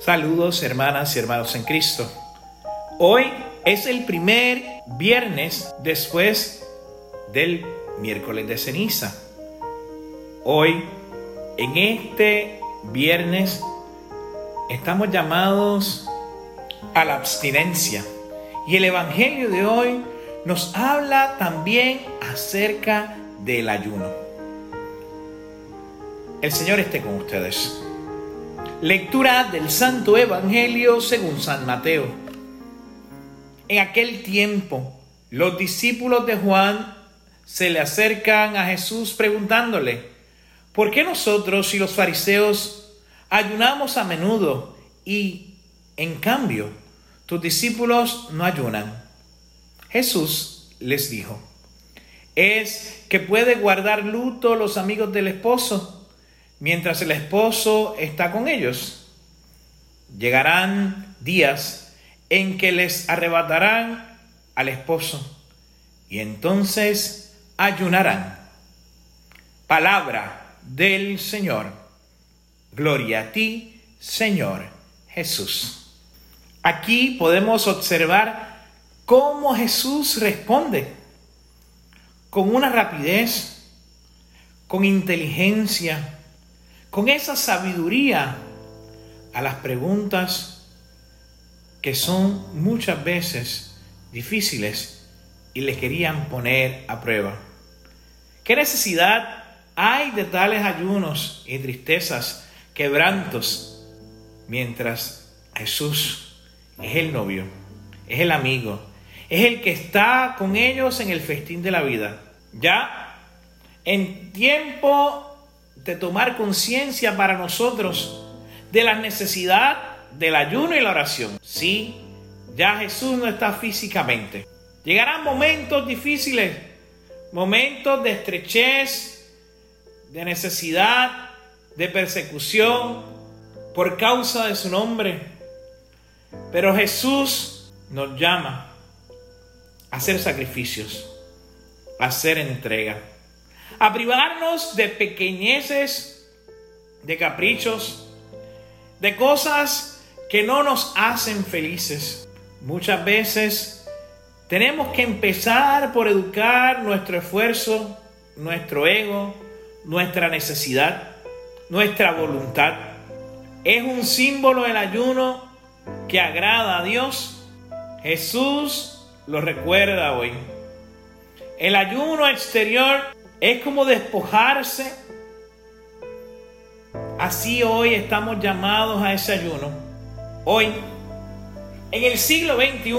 Saludos hermanas y hermanos en Cristo. Hoy es el primer viernes después del miércoles de ceniza. Hoy, en este viernes, estamos llamados a la abstinencia. Y el Evangelio de hoy nos habla también acerca del ayuno. El Señor esté con ustedes. Lectura del Santo Evangelio según San Mateo. En aquel tiempo, los discípulos de Juan se le acercan a Jesús preguntándole, ¿por qué nosotros y los fariseos ayunamos a menudo y, en cambio, tus discípulos no ayunan? Jesús les dijo, ¿es que puede guardar luto los amigos del esposo? Mientras el esposo está con ellos. Llegarán días en que les arrebatarán al esposo y entonces ayunarán. Palabra del Señor. Gloria a ti, Señor Jesús. Aquí podemos observar cómo Jesús responde con una rapidez, con inteligencia, con esa sabiduría a las preguntas que son muchas veces difíciles y le querían poner a prueba. ¿Qué necesidad hay de tales ayunos y tristezas, quebrantos, mientras Jesús es el novio, es el amigo, es el que está con ellos en el festín de la vida? Ya en tiempo de tomar conciencia para nosotros de la necesidad del ayuno y la oración. Sí, ya Jesús no está físicamente. Llegarán momentos difíciles, momentos de estrechez, de necesidad, de persecución por causa de su nombre. Pero Jesús nos llama a hacer sacrificios, a hacer entrega a privarnos de pequeñeces, de caprichos, de cosas que no nos hacen felices. Muchas veces tenemos que empezar por educar nuestro esfuerzo, nuestro ego, nuestra necesidad, nuestra voluntad. Es un símbolo del ayuno que agrada a Dios. Jesús lo recuerda hoy. El ayuno exterior es como despojarse. Así hoy estamos llamados a ese ayuno. Hoy, en el siglo XXI,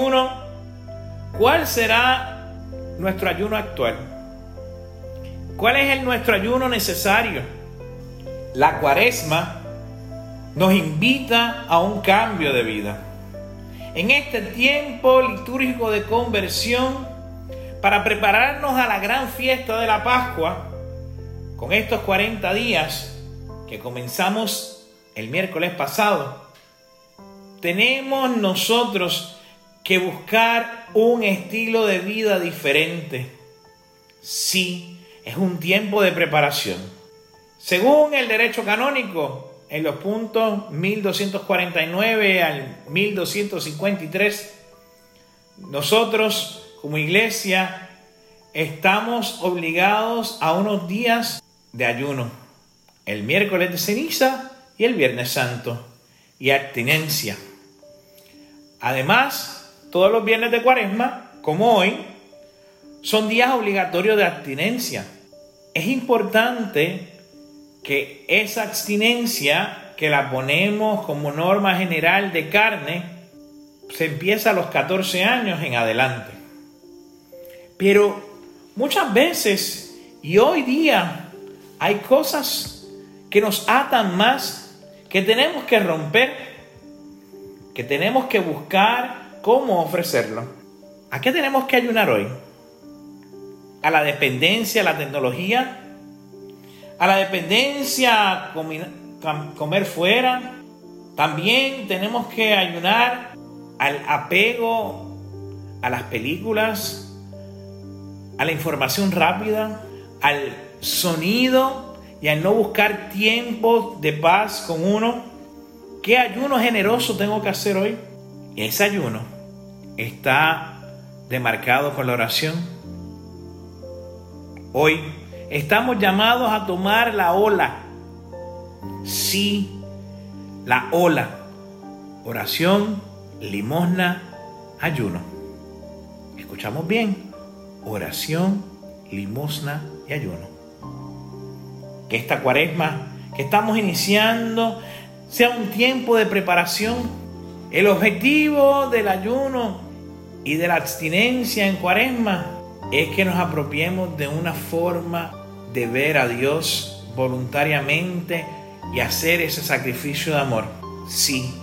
¿cuál será nuestro ayuno actual? ¿Cuál es el, nuestro ayuno necesario? La cuaresma nos invita a un cambio de vida. En este tiempo litúrgico de conversión, para prepararnos a la gran fiesta de la Pascua, con estos 40 días que comenzamos el miércoles pasado, tenemos nosotros que buscar un estilo de vida diferente. Sí, es un tiempo de preparación. Según el derecho canónico, en los puntos 1249 al 1253, nosotros como iglesia estamos obligados a unos días de ayuno, el miércoles de ceniza y el viernes santo, y abstinencia. Además, todos los viernes de cuaresma, como hoy, son días obligatorios de abstinencia. Es importante que esa abstinencia, que la ponemos como norma general de carne, se empieza a los 14 años en adelante. Pero muchas veces y hoy día hay cosas que nos atan más, que tenemos que romper, que tenemos que buscar cómo ofrecerlo. ¿A qué tenemos que ayunar hoy? ¿A la dependencia, a la tecnología? ¿A la dependencia, comer fuera? También tenemos que ayunar al apego a las películas, a la información rápida, al sonido y al no buscar tiempo de paz con uno. ¿Qué ayuno generoso tengo que hacer hoy? Ese ayuno está demarcado con la oración. Hoy estamos llamados a tomar la ola. Sí, la ola. Oración, limosna, ayuno. Escuchamos bien. Oración, limosna y ayuno. Que esta cuaresma que estamos iniciando sea un tiempo de preparación. El objetivo del ayuno y de la abstinencia en cuaresma es que nos apropiemos de una forma de ver a Dios voluntariamente y hacer ese sacrificio de amor. Sí,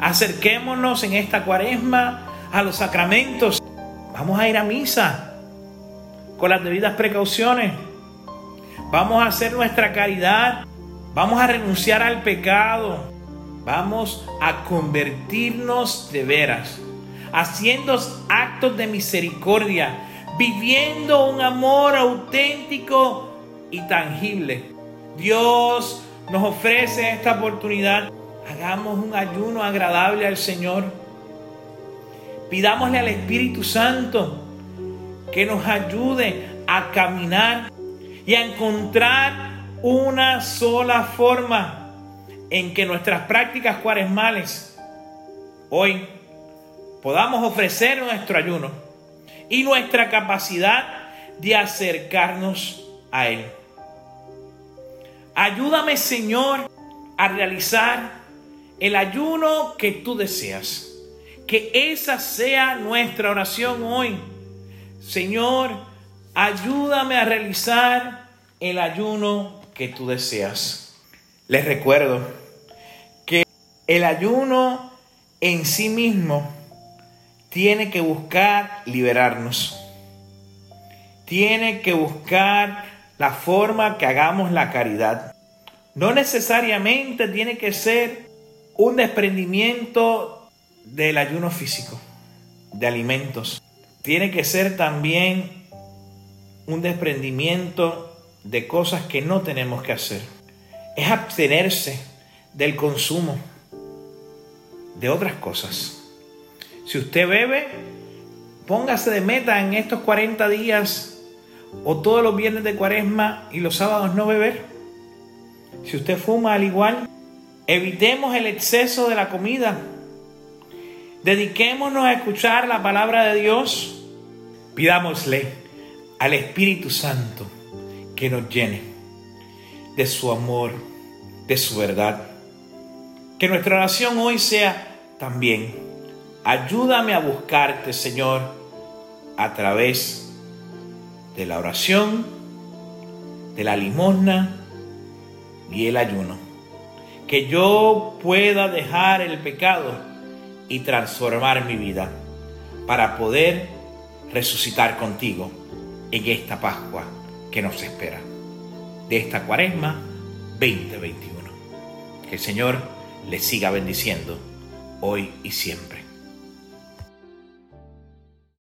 acerquémonos en esta cuaresma a los sacramentos. Vamos a ir a misa con las debidas precauciones. Vamos a hacer nuestra caridad. Vamos a renunciar al pecado. Vamos a convertirnos de veras, haciendo actos de misericordia, viviendo un amor auténtico y tangible. Dios nos ofrece esta oportunidad. Hagamos un ayuno agradable al Señor. Pidámosle al Espíritu Santo que nos ayude a caminar y a encontrar una sola forma en que nuestras prácticas cuaresmales hoy podamos ofrecer nuestro ayuno y nuestra capacidad de acercarnos a Él. Ayúdame, Señor, a realizar el ayuno que tú deseas. Que esa sea nuestra oración hoy. Señor, ayúdame a realizar el ayuno que tú deseas. Les recuerdo que el ayuno en sí mismo tiene que buscar liberarnos. Tiene que buscar la forma que hagamos la caridad. No necesariamente tiene que ser un desprendimiento del ayuno físico, de alimentos. Tiene que ser también un desprendimiento de cosas que no tenemos que hacer es abstenerse del consumo de otras cosas. Si usted bebe, póngase de meta en estos 40 días o todos los viernes de cuaresma y los sábados no beber. Si usted fuma al igual, evitemos el exceso de la comida. Dediquémonos a escuchar la palabra de Dios. Pidámosle al Espíritu Santo que nos llene de su amor, de su verdad. Que nuestra oración hoy sea también, ayúdame a buscarte, Señor, a través de la oración, de la limosna y el ayuno. Que yo pueda dejar el pecado y transformar mi vida para poder resucitar contigo en esta Pascua que nos espera de esta cuaresma 2021. Que el Señor les siga bendiciendo hoy y siempre.